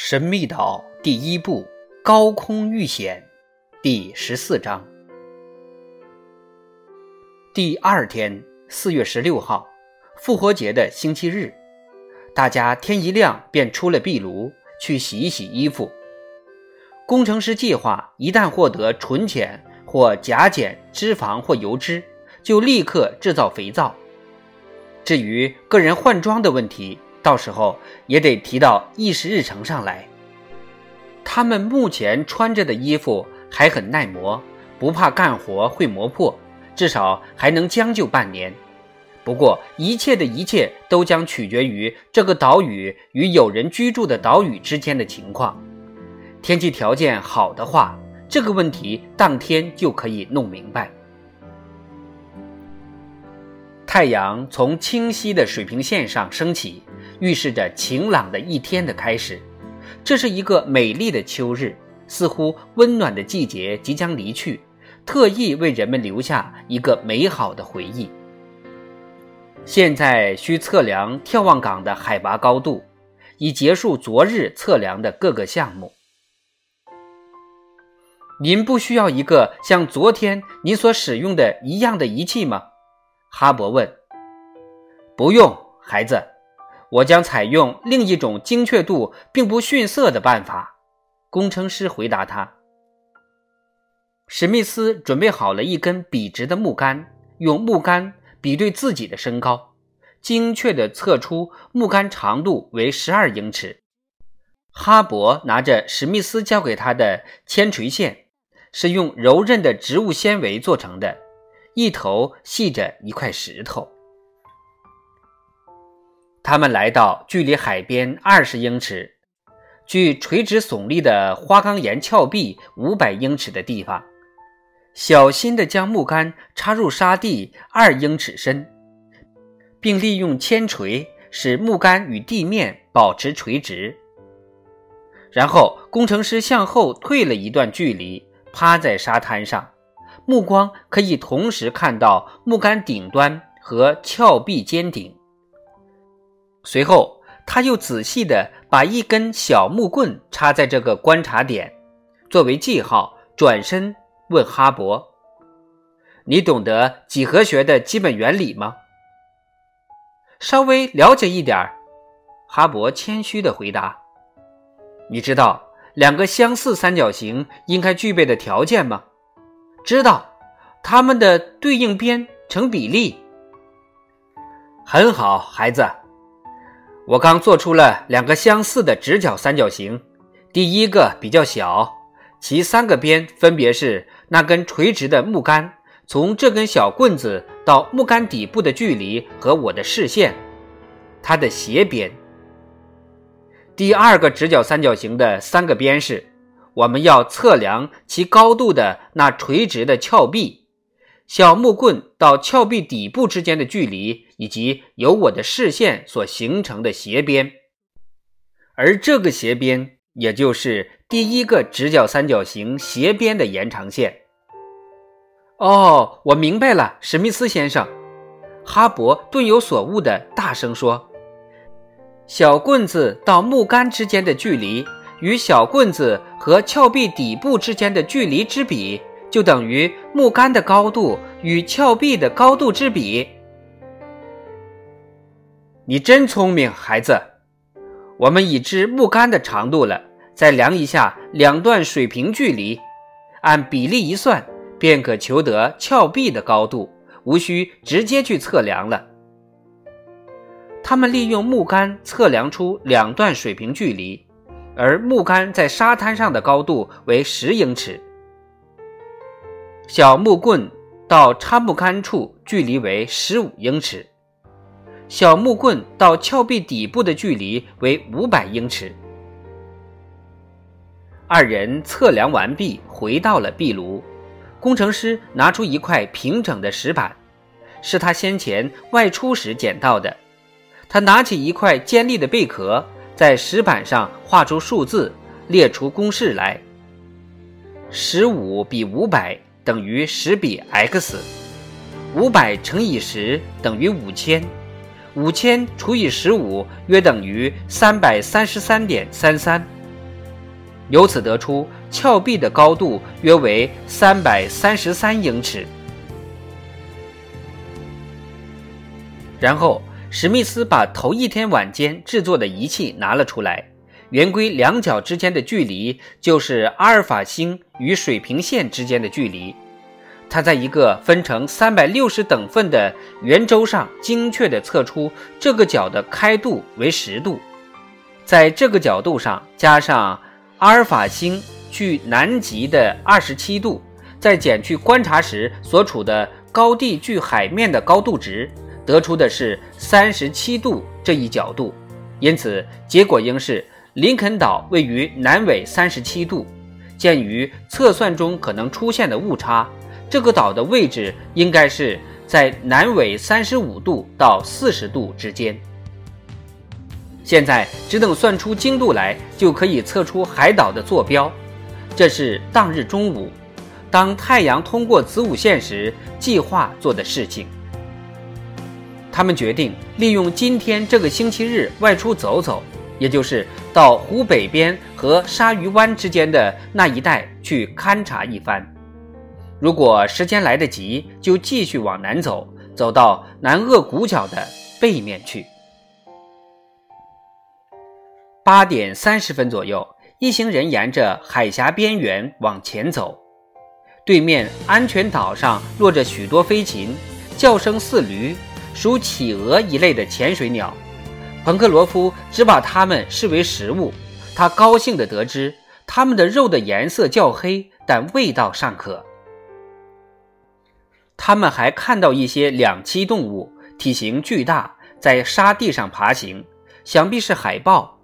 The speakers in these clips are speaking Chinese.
神秘岛第一部：高空遇险，第十四章。第二天，四月十六号，复活节的星期日，大家天一亮便出了壁炉去洗一洗衣服。工程师计划，一旦获得纯碱或甲碱、脂肪或油脂，就立刻制造肥皂。至于个人换装的问题，到时候也得提到议事日程上来。他们目前穿着的衣服还很耐磨，不怕干活会磨破。至少还能将就半年，不过一切的一切都将取决于这个岛屿与有人居住的岛屿之间的情况。天气条件好的话，这个问题当天就可以弄明白。太阳从清晰的水平线上升起，预示着晴朗的一天的开始。这是一个美丽的秋日，似乎温暖的季节即将离去。特意为人们留下一个美好的回忆。现在需测量眺望岗的海拔高度，以结束昨日测量的各个项目。您不需要一个像昨天您所使用的一样的仪器吗？哈勃问。不用，孩子，我将采用另一种精确度并不逊色的办法。工程师回答他。史密斯准备好了一根笔直的木杆，用木杆比对自己的身高，精确地测出木杆长度为十二英尺。哈勃拿着史密斯交给他的铅垂线，是用柔韧的植物纤维做成的，一头系着一块石头。他们来到距离海边二十英尺、距垂直耸立的花岗岩峭壁五百英尺的地方。小心地将木杆插入沙地二英尺深，并利用铅锤使木杆与地面保持垂直。然后，工程师向后退了一段距离，趴在沙滩上，目光可以同时看到木杆顶端和峭壁尖顶。随后，他又仔细地把一根小木棍插在这个观察点，作为记号，转身。问哈勃：“你懂得几何学的基本原理吗？”“稍微了解一点儿。”哈勃谦虚地回答。“你知道两个相似三角形应该具备的条件吗？”“知道，它们的对应边成比例。”“很好，孩子。我刚做出了两个相似的直角三角形，第一个比较小，其三个边分别是。”那根垂直的木杆，从这根小棍子到木杆底部的距离和我的视线，它的斜边。第二个直角三角形的三个边是，我们要测量其高度的那垂直的峭壁，小木棍到峭壁底部之间的距离，以及由我的视线所形成的斜边。而这个斜边。也就是第一个直角三角形斜边的延长线。哦，我明白了，史密斯先生。哈勃顿有所悟的大声说：“小棍子到木杆之间的距离，与小棍子和峭壁底部之间的距离之比，就等于木杆的高度与峭壁的高度之比。”你真聪明，孩子。我们已知木杆的长度了。再量一下两段水平距离，按比例一算，便可求得峭壁的高度，无需直接去测量了。他们利用木杆测量出两段水平距离，而木杆在沙滩上的高度为十英尺，小木棍到插木杆处距离为十五英尺，小木棍到峭壁底部的距离为五百英尺。二人测量完毕，回到了壁炉。工程师拿出一块平整的石板，是他先前外出时捡到的。他拿起一块尖利的贝壳，在石板上画出数字，列出公式来：十五比五百等于十比 x。五百乘以十等于五千，五千除以十五约等于三百三十三点三三。由此得出，峭壁的高度约为三百三十三英尺。然后，史密斯把头一天晚间制作的仪器拿了出来，圆规两角之间的距离就是阿尔法星与水平线之间的距离。他在一个分成三百六十等份的圆周上精确地测出这个角的开度为十度，在这个角度上加上阿尔法星距南极的二十七度，再减去观察时所处的高地距海面的高度值，得出的是三十七度这一角度，因此结果应是林肯岛位于南纬三十七度。鉴于测算中可能出现的误差。这个岛的位置应该是在南纬三十五度到四十度之间。现在只等算出经度来，就可以测出海岛的坐标。这是当日中午，当太阳通过子午线时，计划做的事情。他们决定利用今天这个星期日外出走走，也就是到湖北边和鲨鱼湾之间的那一带去勘察一番。如果时间来得及，就继续往南走，走到南鄂谷角的背面去。八点三十分左右，一行人沿着海峡边缘往前走。对面安全岛上落着许多飞禽，叫声似驴，属企鹅一类的潜水鸟。彭克罗夫只把它们视为食物。他高兴地得知，它们的肉的颜色较黑，但味道尚可。他们还看到一些两栖动物，体型巨大，在沙地上爬行，想必是海豹。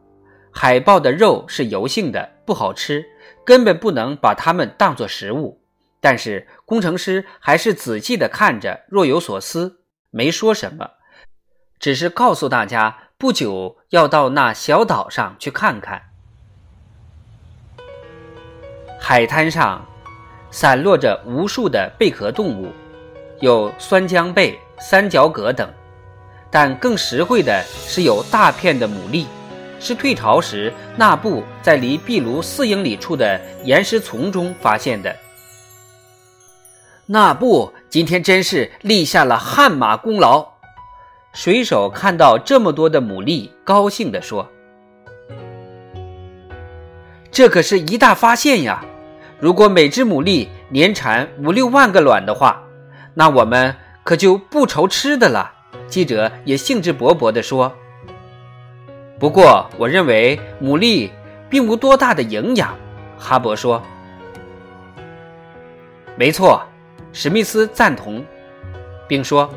海豹的肉是油性的，不好吃，根本不能把它们当作食物。但是工程师还是仔细地看着，若有所思，没说什么，只是告诉大家，不久要到那小岛上去看看。海滩上散落着无数的贝壳动物。有酸浆贝、三角蛤等，但更实惠的是有大片的牡蛎，是退潮时那布在离壁炉四英里处的岩石丛中发现的。那布今天真是立下了汗马功劳。水手看到这么多的牡蛎，高兴地说：“这可是一大发现呀！如果每只牡蛎年产五六万个卵的话。”那我们可就不愁吃的了。记者也兴致勃勃地说：“不过，我认为牡蛎并无多大的营养。”哈勃说：“没错。”史密斯赞同，并说：“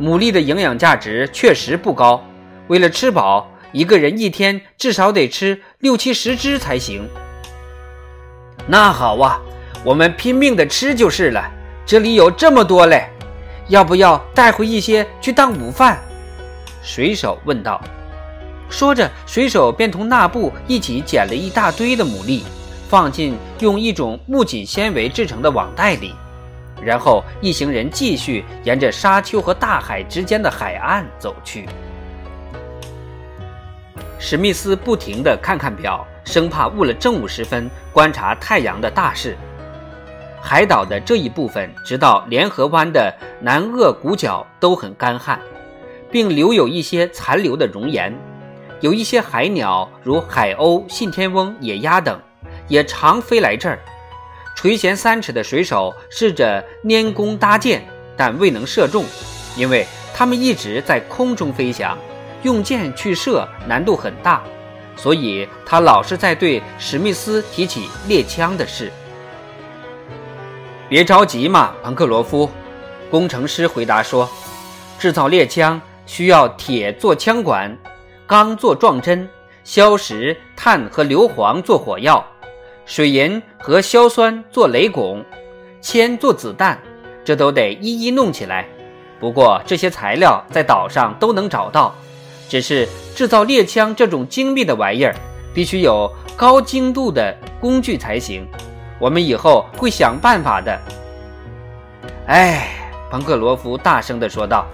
牡蛎的营养价值确实不高。为了吃饱，一个人一天至少得吃六七十只才行。”那好啊，我们拼命的吃就是了。这里有这么多嘞，要不要带回一些去当午饭？水手问道。说着，水手便同纳布一起捡了一大堆的牡蛎，放进用一种木槿纤维制成的网袋里。然后一行人继续沿着沙丘和大海之间的海岸走去。史密斯不停地看看表，生怕误了正午时分观察太阳的大事。海岛的这一部分，直到联合湾的南鄂谷角都很干旱，并留有一些残留的熔岩。有一些海鸟，如海鸥、信天翁、野鸭等，也常飞来这儿。垂涎三尺的水手试着拈弓搭箭，但未能射中，因为他们一直在空中飞翔，用箭去射难度很大。所以他老是在对史密斯提起猎枪的事。别着急嘛，彭克罗夫。工程师回答说：“制造猎枪需要铁做枪管，钢做撞针，硝石、碳和硫磺做火药，水银和硝酸做雷拱，铅做子弹，这都得一一弄起来。不过这些材料在岛上都能找到，只是制造猎枪这种精密的玩意儿，必须有高精度的工具才行。”我们以后会想办法的。哎，彭克罗夫大声地说道：“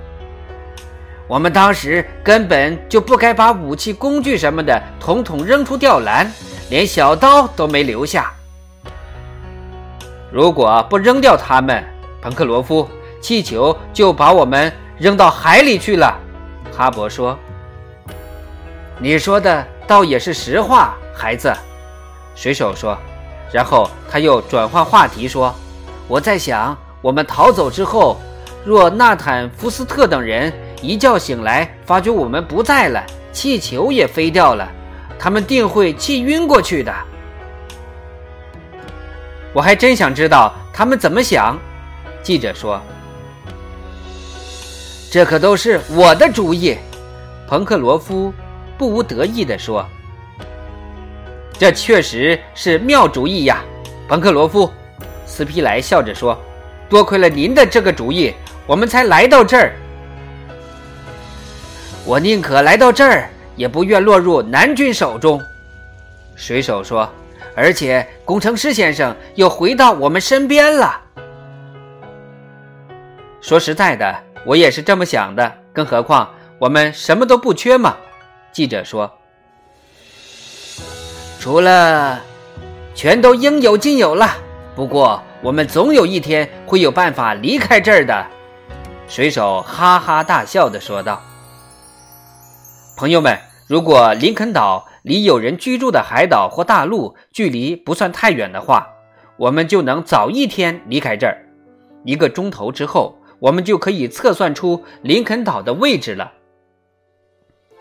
我们当时根本就不该把武器、工具什么的统统扔出吊篮，连小刀都没留下。如果不扔掉他们，彭克罗夫，气球就把我们扔到海里去了。”哈勃说：“你说的倒也是实话，孩子。”水手说。然后他又转换话题说：“我在想，我们逃走之后，若纳坦·福斯特等人一觉醒来发觉我们不在了，气球也飞掉了，他们定会气晕过去的。我还真想知道他们怎么想。”记者说：“这可都是我的主意。”彭克罗夫不无得意地说。这确实是妙主意呀，彭克罗夫。斯皮莱笑着说：“多亏了您的这个主意，我们才来到这儿。我宁可来到这儿，也不愿落入南军手中。”水手说：“而且工程师先生又回到我们身边了。”说实在的，我也是这么想的。更何况我们什么都不缺嘛。”记者说。除了，全都应有尽有了。不过，我们总有一天会有办法离开这儿的。”水手哈哈大笑地说道。“朋友们，如果林肯岛离有人居住的海岛或大陆距离不算太远的话，我们就能早一天离开这儿。一个钟头之后，我们就可以测算出林肯岛的位置了。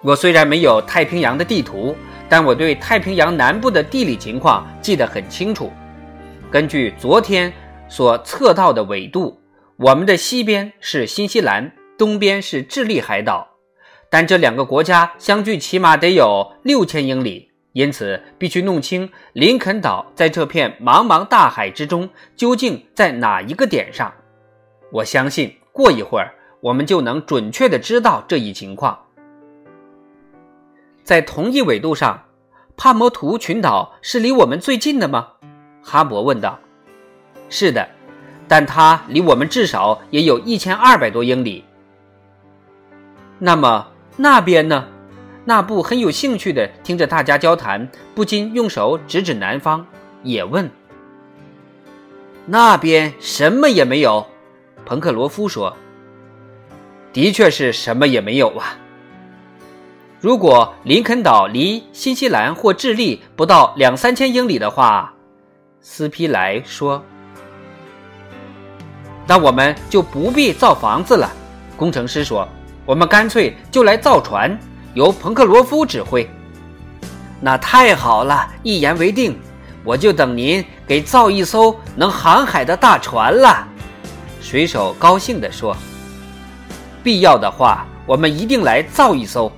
我虽然没有太平洋的地图。”但我对太平洋南部的地理情况记得很清楚。根据昨天所测到的纬度，我们的西边是新西兰，东边是智利海岛，但这两个国家相距起码得有六千英里，因此必须弄清林肯岛在这片茫茫大海之中究竟在哪一个点上。我相信过一会儿我们就能准确地知道这一情况。在同一纬度上，帕摩图群岛是离我们最近的吗？哈勃问道。“是的，但它离我们至少也有一千二百多英里。”那么那边呢？纳布很有兴趣的听着大家交谈，不禁用手指指南方，也问：“那边什么也没有？”彭克罗夫说：“的确是什么也没有啊。”如果林肯岛离新西兰或智利不到两三千英里的话，斯皮莱说：“那我们就不必造房子了。”工程师说：“我们干脆就来造船，由彭克罗夫指挥。”那太好了，一言为定，我就等您给造一艘能航海的大船了。”水手高兴地说：“必要的话，我们一定来造一艘。”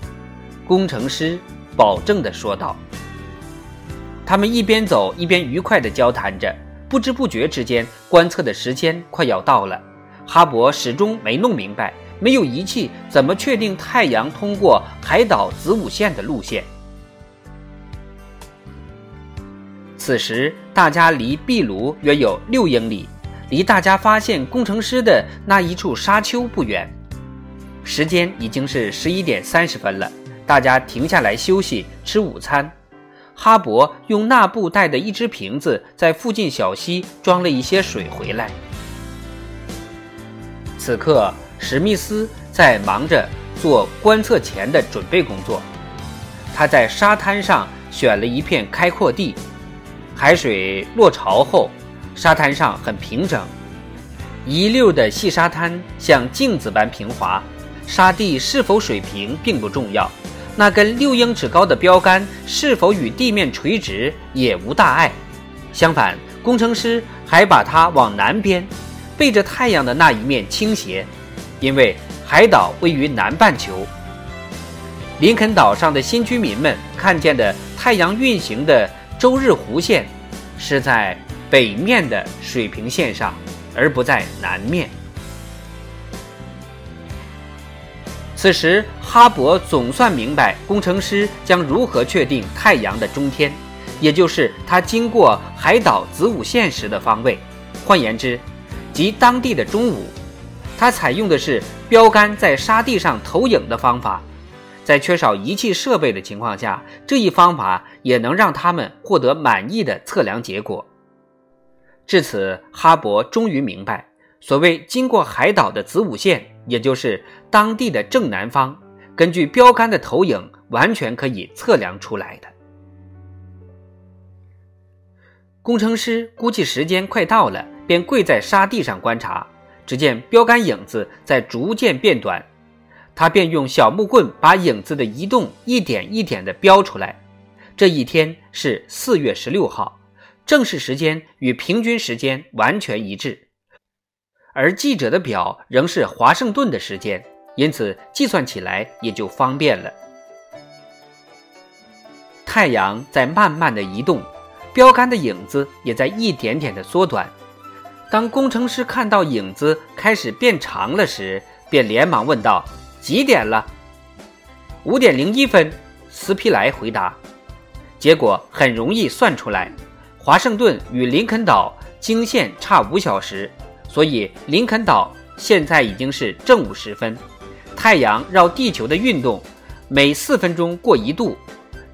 工程师保证地说道。他们一边走一边愉快地交谈着，不知不觉之间，观测的时间快要到了。哈勃始终没弄明白，没有仪器怎么确定太阳通过海岛子午线的路线。此时，大家离壁炉约有六英里，离大家发现工程师的那一处沙丘不远。时间已经是十一点三十分了。大家停下来休息吃午餐。哈勃用纳布带的一只瓶子在附近小溪装了一些水回来。此刻，史密斯在忙着做观测前的准备工作。他在沙滩上选了一片开阔地，海水落潮后，沙滩上很平整，一溜的细沙滩像镜子般平滑。沙地是否水平并不重要。那根六英尺高的标杆是否与地面垂直也无大碍，相反，工程师还把它往南边，背着太阳的那一面倾斜，因为海岛位于南半球。林肯岛上的新居民们看见的太阳运行的周日弧线，是在北面的水平线上，而不在南面。此时，哈勃总算明白工程师将如何确定太阳的中天，也就是它经过海岛子午线时的方位。换言之，即当地的中午。它采用的是标杆在沙地上投影的方法。在缺少仪器设备的情况下，这一方法也能让他们获得满意的测量结果。至此，哈勃终于明白，所谓经过海岛的子午线，也就是当地的正南方，根据标杆的投影，完全可以测量出来的。工程师估计时间快到了，便跪在沙地上观察。只见标杆影子在逐渐变短，他便用小木棍把影子的移动一点一点地标出来。这一天是四月十六号，正式时间与平均时间完全一致，而记者的表仍是华盛顿的时间，因此计算起来也就方便了。太阳在慢慢的移动。标杆的影子也在一点点的缩短。当工程师看到影子开始变长了时，便连忙问道：“几点了？”“五点零一分。”斯皮莱回答。结果很容易算出来，华盛顿与林肯岛经线差五小时，所以林肯岛现在已经是正午时分。太阳绕地球的运动每四分钟过一度，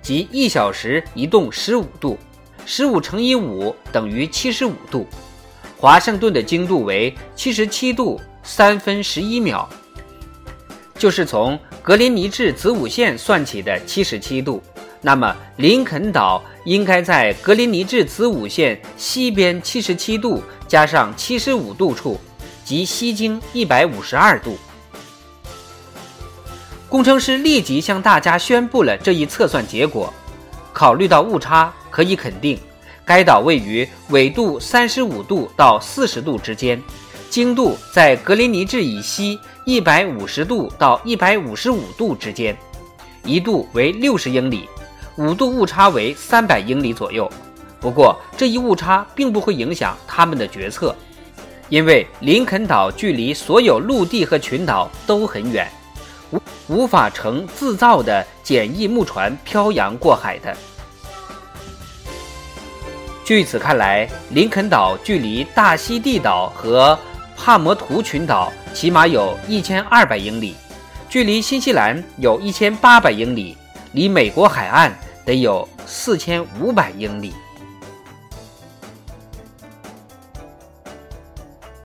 即一小时移动十五度。十五乘以五等于七十五度，华盛顿的经度为七十七度三分十一秒，就是从格林尼治子午线算起的七十七度。那么林肯岛应该在格林尼治子午线西边七十七度加上七十五度处，即西经一百五十二度。工程师立即向大家宣布了这一测算结果，考虑到误差。可以肯定，该岛位于纬度三十五度到四十度之间，经度在格林尼治以西一百五十度到一百五十五度之间，一度为六十英里，五度误差为三百英里左右。不过，这一误差并不会影响他们的决策，因为林肯岛距离所有陆地和群岛都很远，无无法乘自造的简易木船漂洋过海的。据此看来，林肯岛距离大溪地岛和帕摩图群岛起码有一千二百英里，距离新西兰有一千八百英里，离美国海岸得有四千五百英里。